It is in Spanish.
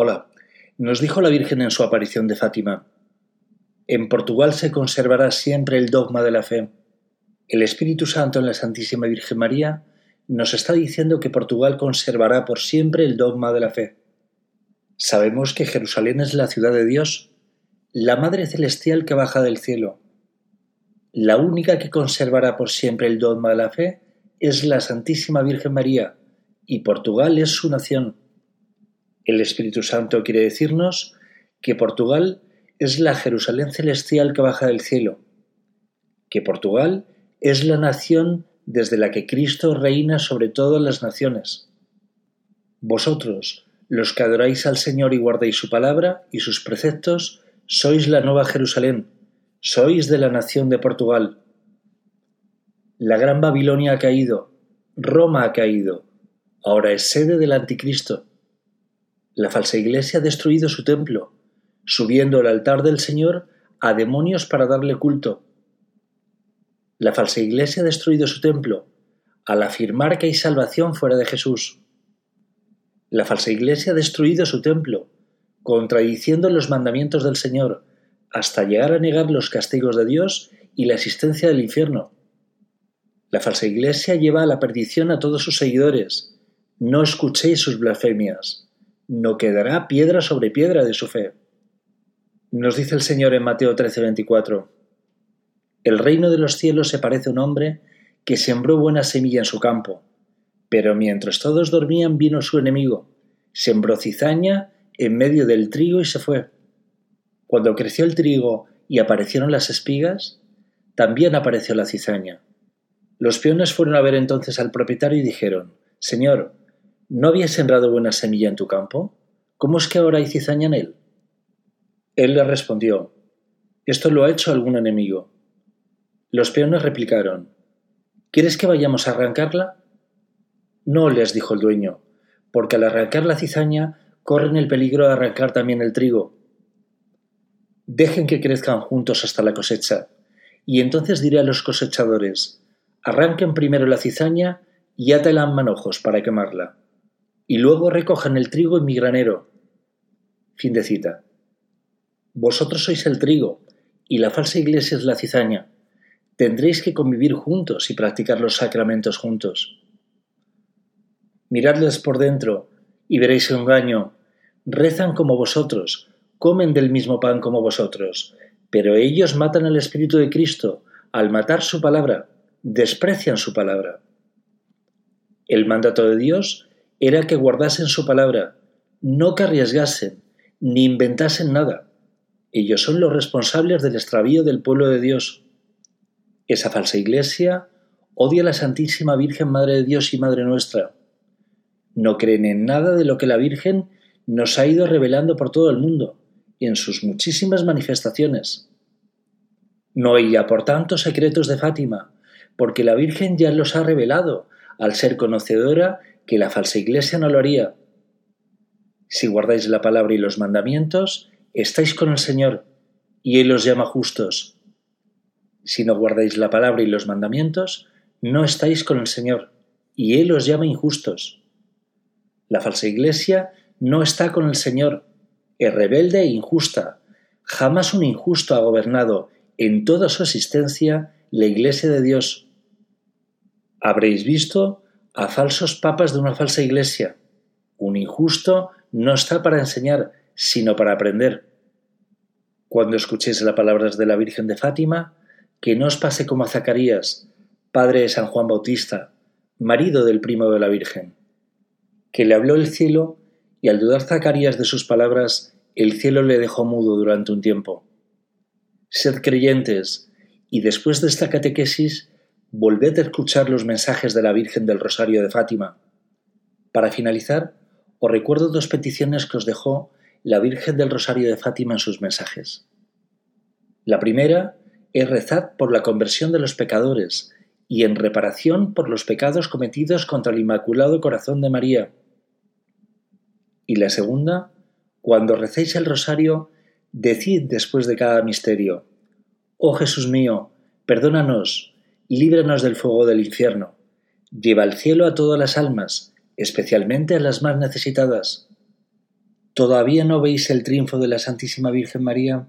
Hola, nos dijo la Virgen en su aparición de Fátima. En Portugal se conservará siempre el dogma de la fe. El Espíritu Santo en la Santísima Virgen María nos está diciendo que Portugal conservará por siempre el dogma de la fe. Sabemos que Jerusalén es la ciudad de Dios, la Madre Celestial que baja del cielo. La única que conservará por siempre el dogma de la fe es la Santísima Virgen María, y Portugal es su nación. El Espíritu Santo quiere decirnos que Portugal es la Jerusalén celestial que baja del cielo, que Portugal es la nación desde la que Cristo reina sobre todas las naciones. Vosotros, los que adoráis al Señor y guardáis su palabra y sus preceptos, sois la nueva Jerusalén, sois de la nación de Portugal. La gran Babilonia ha caído, Roma ha caído, ahora es sede del anticristo. La falsa iglesia ha destruido su templo, subiendo al altar del Señor a demonios para darle culto. La falsa iglesia ha destruido su templo al afirmar que hay salvación fuera de Jesús. La falsa iglesia ha destruido su templo, contradiciendo los mandamientos del Señor, hasta llegar a negar los castigos de Dios y la existencia del infierno. La falsa iglesia lleva a la perdición a todos sus seguidores. No escuchéis sus blasfemias. No quedará piedra sobre piedra de su fe. Nos dice el Señor en Mateo 13:24, El reino de los cielos se parece a un hombre que sembró buena semilla en su campo, pero mientras todos dormían vino su enemigo, sembró cizaña en medio del trigo y se fue. Cuando creció el trigo y aparecieron las espigas, también apareció la cizaña. Los peones fueron a ver entonces al propietario y dijeron, Señor, ¿no habías sembrado buena semilla en tu campo? ¿Cómo es que ahora hay cizaña en él? Él le respondió, Esto lo ha hecho algún enemigo. Los peones replicaron, ¿Quieres que vayamos a arrancarla? No, les dijo el dueño, porque al arrancar la cizaña corren el peligro de arrancar también el trigo. Dejen que crezcan juntos hasta la cosecha, y entonces diré a los cosechadores, arranquen primero la cizaña y átela en manojos para quemarla, y luego recojan el trigo en mi granero. Fin de cita. Vosotros sois el trigo, y la falsa iglesia es la cizaña. Tendréis que convivir juntos y practicar los sacramentos juntos. Miradles por dentro, y veréis su engaño. Rezan como vosotros, comen del mismo pan como vosotros, pero ellos matan al Espíritu de Cristo al matar su palabra, desprecian su palabra. El mandato de Dios era que guardasen su palabra, no que arriesgasen, ni inventasen nada. Ellos son los responsables del extravío del pueblo de Dios. Esa falsa iglesia odia a la Santísima Virgen Madre de Dios y Madre nuestra. No creen en nada de lo que la Virgen nos ha ido revelando por todo el mundo y en sus muchísimas manifestaciones. No hay por tanto, secretos de Fátima, porque la Virgen ya los ha revelado, al ser conocedora que la falsa iglesia no lo haría. Si guardáis la palabra y los mandamientos, estáis con el Señor, y Él os llama justos. Si no guardáis la palabra y los mandamientos, no estáis con el Señor, y Él os llama injustos. La falsa iglesia no está con el Señor, es rebelde e injusta. Jamás un injusto ha gobernado en toda su existencia la iglesia de Dios. Habréis visto a falsos papas de una falsa iglesia. Un injusto no está para enseñar, sino para aprender. Cuando escuchéis las palabras de la Virgen de Fátima, que no os pase como a Zacarías, padre de San Juan Bautista, marido del primo de la Virgen, que le habló el cielo y al dudar Zacarías de sus palabras, el cielo le dejó mudo durante un tiempo. Sed creyentes, y después de esta catequesis, volved a escuchar los mensajes de la Virgen del Rosario de Fátima. Para finalizar, os recuerdo dos peticiones que os dejó la Virgen del Rosario de Fátima en sus mensajes. La primera es rezar por la conversión de los pecadores y en reparación por los pecados cometidos contra el Inmaculado Corazón de María. Y la segunda, cuando recéis el rosario, decid después de cada misterio, Oh Jesús mío, perdónanos, líbranos del fuego del infierno, lleva al cielo a todas las almas, especialmente a las más necesitadas ¿Todavía no veis el triunfo de la Santísima Virgen María?